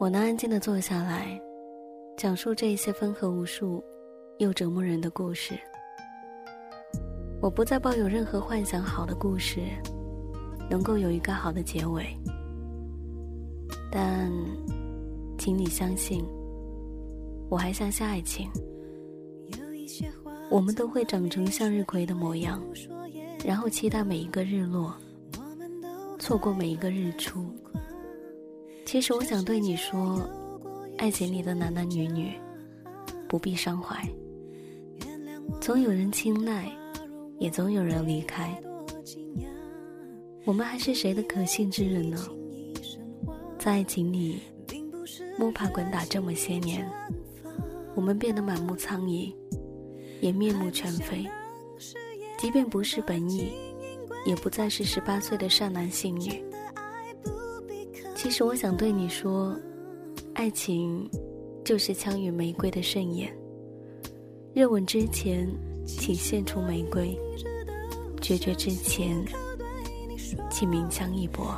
我能安静的坐下来，讲述这一些分合无数又折磨人的故事。我不再抱有任何幻想，好的故事能够有一个好的结尾。但，请你相信，我还相信爱情。我们都会长成向日葵的模样，然后期待每一个日落，错过每一个日出。其实我想对你说，爱情里的男男女女不必伤怀，总有人青睐，也总有人离开。我们还是谁的可信之人呢？在爱情里摸爬滚打这么些年，我们变得满目苍夷，也面目全非。即便不是本意，也不再是十八岁的善男信女。其实我想对你说，爱情就是枪与玫瑰的盛宴。热吻之前，请献出玫瑰；决绝之前，请鸣枪一搏。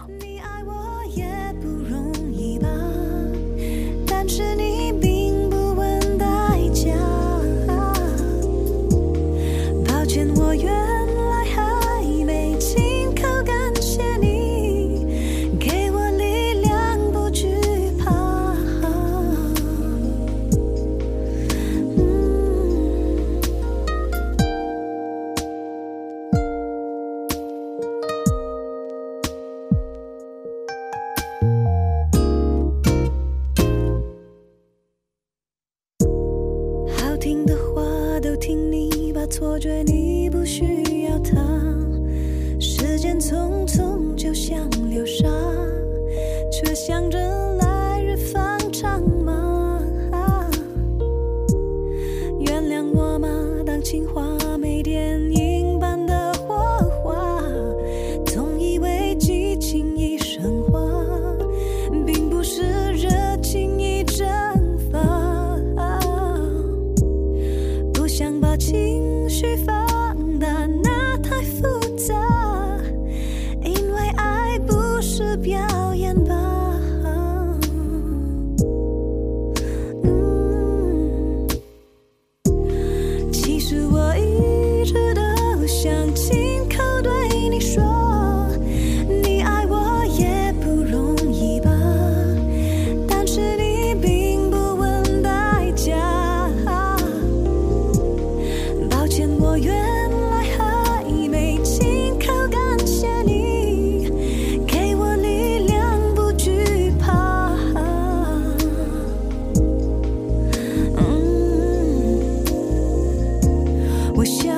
听的话都听你吧，错觉你不需要他。时间匆匆就像流沙，却想着来日方长。吗？啊？原谅我嘛，当情话。亲口对你说你爱我也不容易吧但是你并不问代价抱歉我原来还没亲口感谢你给我力量不惧怕嗯我想